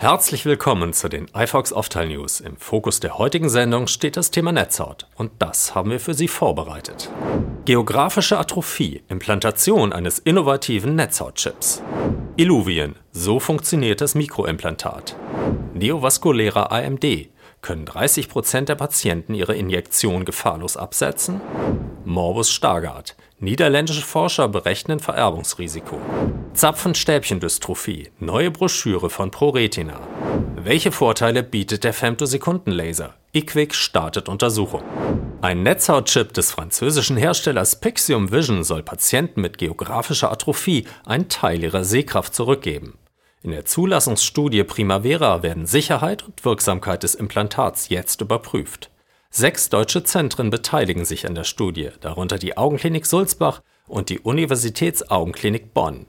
Herzlich willkommen zu den iFox Oftal News. Im Fokus der heutigen Sendung steht das Thema Netzhaut und das haben wir für Sie vorbereitet. Geografische Atrophie, Implantation eines innovativen Netzhautchips. Illuvien, so funktioniert das Mikroimplantat. Neovaskulärer AMD, können 30% der Patienten ihre Injektion gefahrlos absetzen? Morbus Stargardt, Niederländische Forscher berechnen Vererbungsrisiko. Zapfenstäbchendystrophie. Neue Broschüre von ProRetina. Welche Vorteile bietet der Femtosekundenlaser? IQWIC startet Untersuchung. Ein Netzhautchip des französischen Herstellers Pixium Vision soll Patienten mit geografischer Atrophie einen Teil ihrer Sehkraft zurückgeben. In der Zulassungsstudie Primavera werden Sicherheit und Wirksamkeit des Implantats jetzt überprüft. Sechs deutsche Zentren beteiligen sich an der Studie, darunter die Augenklinik Sulzbach und die Universitätsaugenklinik Bonn.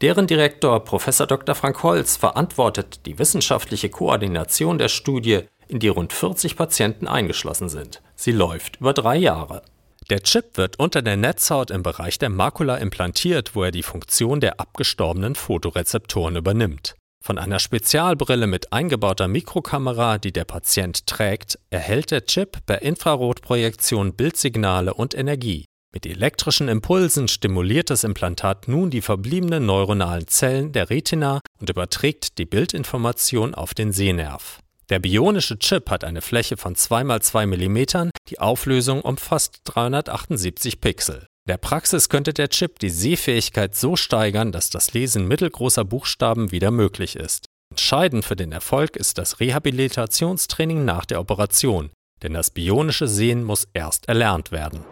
Deren Direktor Prof. Dr. Frank Holz verantwortet die wissenschaftliche Koordination der Studie, in die rund 40 Patienten eingeschlossen sind. Sie läuft über drei Jahre. Der Chip wird unter der Netzhaut im Bereich der Makula implantiert, wo er die Funktion der abgestorbenen Fotorezeptoren übernimmt. Von einer Spezialbrille mit eingebauter Mikrokamera, die der Patient trägt, erhält der Chip per Infrarotprojektion Bildsignale und Energie. Mit elektrischen Impulsen stimuliert das Implantat nun die verbliebenen neuronalen Zellen der Retina und überträgt die Bildinformation auf den Sehnerv. Der bionische Chip hat eine Fläche von 2 x 2 mm, die Auflösung umfasst 378 Pixel der Praxis könnte der Chip die Sehfähigkeit so steigern, dass das Lesen mittelgroßer Buchstaben wieder möglich ist. Entscheidend für den Erfolg ist das Rehabilitationstraining nach der Operation, denn das bionische Sehen muss erst erlernt werden.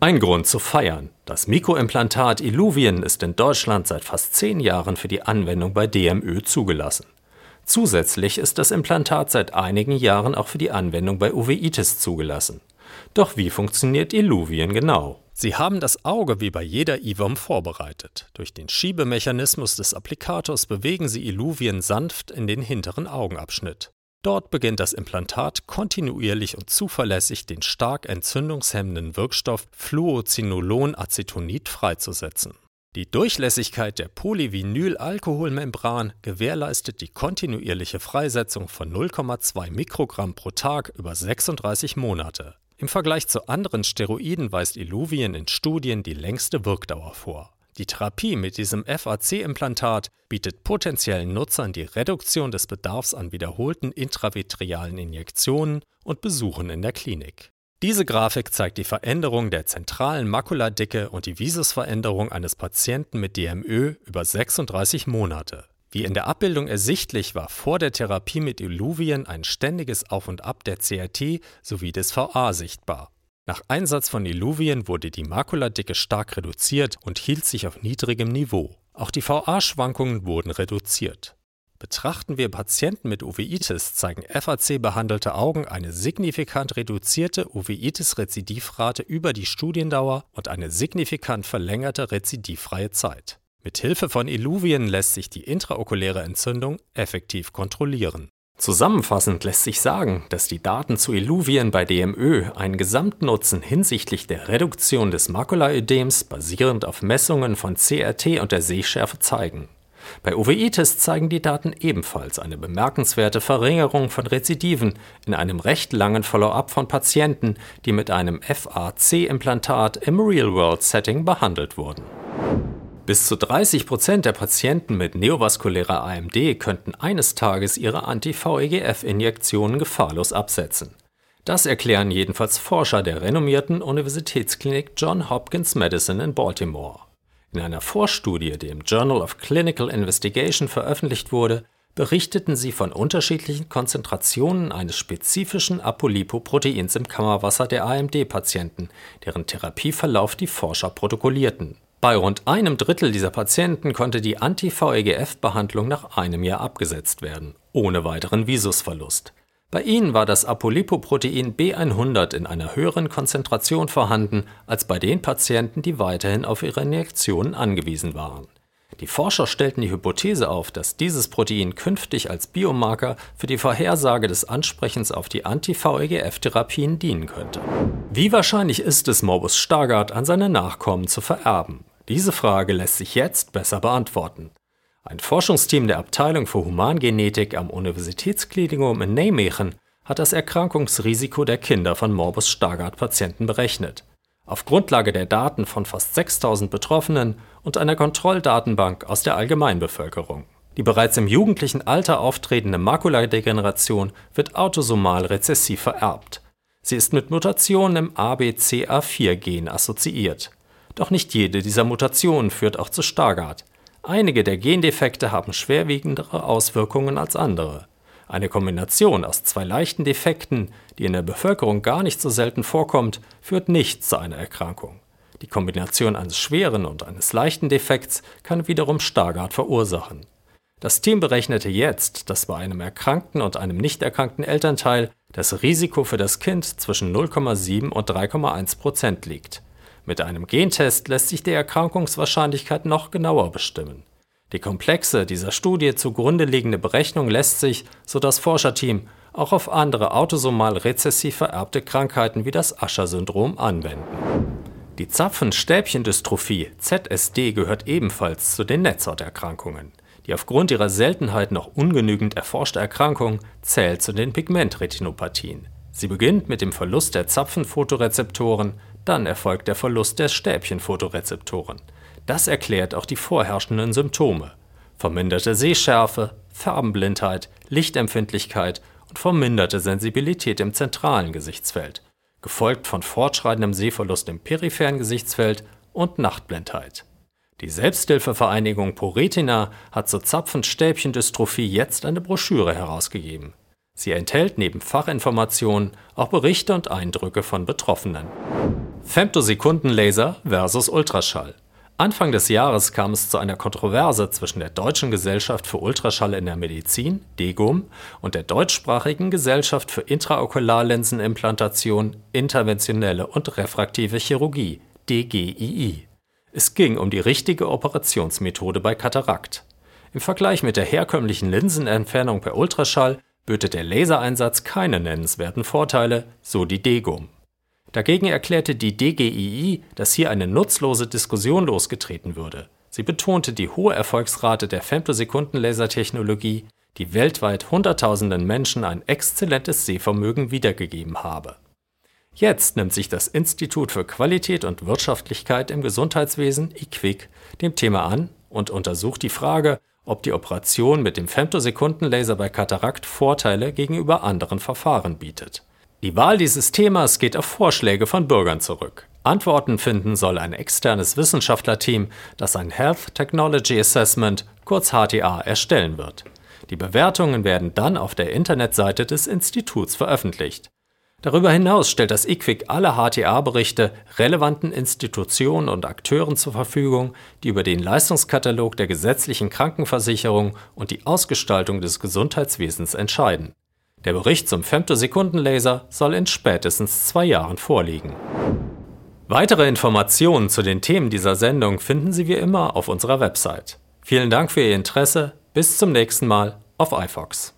Ein Grund zu feiern. Das Mikroimplantat Illuvien ist in Deutschland seit fast zehn Jahren für die Anwendung bei DMÖ zugelassen. Zusätzlich ist das Implantat seit einigen Jahren auch für die Anwendung bei Uveitis zugelassen. Doch wie funktioniert Illuvien genau? Sie haben das Auge wie bei jeder IWOM vorbereitet. Durch den Schiebemechanismus des Applikators bewegen Sie Illuvien sanft in den hinteren Augenabschnitt. Dort beginnt das Implantat kontinuierlich und zuverlässig den stark entzündungshemmenden Wirkstoff Fluocinolonacetonid freizusetzen. Die Durchlässigkeit der Polyvinylalkoholmembran gewährleistet die kontinuierliche Freisetzung von 0,2 Mikrogramm pro Tag über 36 Monate. Im Vergleich zu anderen Steroiden weist Illuvien in Studien die längste Wirkdauer vor. Die Therapie mit diesem FAC-Implantat bietet potenziellen Nutzern die Reduktion des Bedarfs an wiederholten intravitrealen Injektionen und Besuchen in der Klinik. Diese Grafik zeigt die Veränderung der zentralen Makuladicke und die Visusveränderung eines Patienten mit DMÖ über 36 Monate. Wie in der Abbildung ersichtlich war vor der Therapie mit Illuvien ein ständiges Auf und Ab der CRT sowie des VA sichtbar. Nach Einsatz von Illuvien wurde die Makuladicke stark reduziert und hielt sich auf niedrigem Niveau. Auch die VA-Schwankungen wurden reduziert. Betrachten wir Patienten mit Uveitis, zeigen FAC-behandelte Augen eine signifikant reduzierte Uveitis-Rezidivrate über die Studiendauer und eine signifikant verlängerte rezidivfreie Zeit. Mit Hilfe von Illuvien lässt sich die intraokuläre Entzündung effektiv kontrollieren. Zusammenfassend lässt sich sagen, dass die Daten zu Illuvien bei DMÖ einen Gesamtnutzen hinsichtlich der Reduktion des Makulaödems basierend auf Messungen von CRT und der Sehschärfe zeigen. Bei Uveitis zeigen die Daten ebenfalls eine bemerkenswerte Verringerung von Rezidiven in einem recht langen Follow-up von Patienten, die mit einem FAC-Implantat im Real-World-Setting behandelt wurden. Bis zu 30 Prozent der Patienten mit neovaskulärer AMD könnten eines Tages ihre Anti-VEGF-Injektionen gefahrlos absetzen. Das erklären jedenfalls Forscher der renommierten Universitätsklinik John Hopkins Medicine in Baltimore. In einer Vorstudie, die im Journal of Clinical Investigation veröffentlicht wurde, berichteten sie von unterschiedlichen Konzentrationen eines spezifischen Apolipoproteins im Kammerwasser der AMD-Patienten, deren Therapieverlauf die Forscher protokollierten. Bei rund einem Drittel dieser Patienten konnte die Anti-VEGF-Behandlung nach einem Jahr abgesetzt werden, ohne weiteren Visusverlust. Bei ihnen war das Apolipoprotein B100 in einer höheren Konzentration vorhanden als bei den Patienten, die weiterhin auf ihre Injektionen angewiesen waren. Die Forscher stellten die Hypothese auf, dass dieses Protein künftig als Biomarker für die Vorhersage des Ansprechens auf die Anti-VEGF-Therapien dienen könnte. Wie wahrscheinlich ist es, Morbus Stargardt an seine Nachkommen zu vererben? Diese Frage lässt sich jetzt besser beantworten. Ein Forschungsteam der Abteilung für Humangenetik am Universitätsklinikum in Nijmegen hat das Erkrankungsrisiko der Kinder von Morbus Stargardt-Patienten berechnet. Auf Grundlage der Daten von fast 6000 Betroffenen und einer Kontrolldatenbank aus der Allgemeinbevölkerung. Die bereits im jugendlichen Alter auftretende Makuladegeneration wird autosomal rezessiv vererbt. Sie ist mit Mutationen im ABCA4-Gen assoziiert. Doch nicht jede dieser Mutationen führt auch zu Stargardt. Einige der Gendefekte haben schwerwiegendere Auswirkungen als andere. Eine Kombination aus zwei leichten Defekten, die in der Bevölkerung gar nicht so selten vorkommt, führt nicht zu einer Erkrankung. Die Kombination eines schweren und eines leichten Defekts kann wiederum Stargardt verursachen. Das Team berechnete jetzt, dass bei einem erkrankten und einem nicht erkrankten Elternteil das Risiko für das Kind zwischen 0,7 und 3,1 Prozent liegt. Mit einem Gentest lässt sich die Erkrankungswahrscheinlichkeit noch genauer bestimmen. Die komplexe dieser Studie zugrunde liegende Berechnung lässt sich, so das Forscherteam, auch auf andere autosomal rezessiv vererbte Krankheiten wie das Usher-Syndrom anwenden. Die Zapfenstäbchendystrophie ZSD gehört ebenfalls zu den Netzhauterkrankungen. Die aufgrund ihrer Seltenheit noch ungenügend erforschte Erkrankung zählt zu den Pigmentretinopathien. Sie beginnt mit dem Verlust der Zapfenfotorezeptoren, dann erfolgt der Verlust der Stäbchenfotorezeptoren. Das erklärt auch die vorherrschenden Symptome. Verminderte Sehschärfe, Farbenblindheit, Lichtempfindlichkeit und verminderte Sensibilität im zentralen Gesichtsfeld, gefolgt von fortschreitendem Sehverlust im peripheren Gesichtsfeld und Nachtblindheit. Die Selbsthilfevereinigung ProRetina hat zur Zapfenstäbchendystrophie jetzt eine Broschüre herausgegeben. Sie enthält neben Fachinformationen auch Berichte und Eindrücke von Betroffenen. Femtosekundenlaser versus Ultraschall. Anfang des Jahres kam es zu einer Kontroverse zwischen der Deutschen Gesellschaft für Ultraschall in der Medizin (DEGUM) und der Deutschsprachigen Gesellschaft für Intraokularlinsenimplantation, Interventionelle und refraktive Chirurgie (DGII). Es ging um die richtige Operationsmethode bei Katarakt. Im Vergleich mit der herkömmlichen Linsenentfernung per Ultraschall böte der Lasereinsatz keine nennenswerten Vorteile, so die DEGUM. Dagegen erklärte die DGII, dass hier eine nutzlose Diskussion losgetreten würde. Sie betonte die hohe Erfolgsrate der Femtosekundenlasertechnologie, die weltweit Hunderttausenden Menschen ein exzellentes Sehvermögen wiedergegeben habe. Jetzt nimmt sich das Institut für Qualität und Wirtschaftlichkeit im Gesundheitswesen IQWIC dem Thema an und untersucht die Frage, ob die Operation mit dem Femtosekundenlaser bei Katarakt Vorteile gegenüber anderen Verfahren bietet. Die Wahl dieses Themas geht auf Vorschläge von Bürgern zurück. Antworten finden soll ein externes Wissenschaftlerteam, das ein Health Technology Assessment, kurz HTA, erstellen wird. Die Bewertungen werden dann auf der Internetseite des Instituts veröffentlicht. Darüber hinaus stellt das IQWIC alle HTA-Berichte relevanten Institutionen und Akteuren zur Verfügung, die über den Leistungskatalog der gesetzlichen Krankenversicherung und die Ausgestaltung des Gesundheitswesens entscheiden. Der Bericht zum Femtosekundenlaser soll in spätestens zwei Jahren vorliegen. Weitere Informationen zu den Themen dieser Sendung finden Sie wie immer auf unserer Website. Vielen Dank für Ihr Interesse. Bis zum nächsten Mal auf iFox.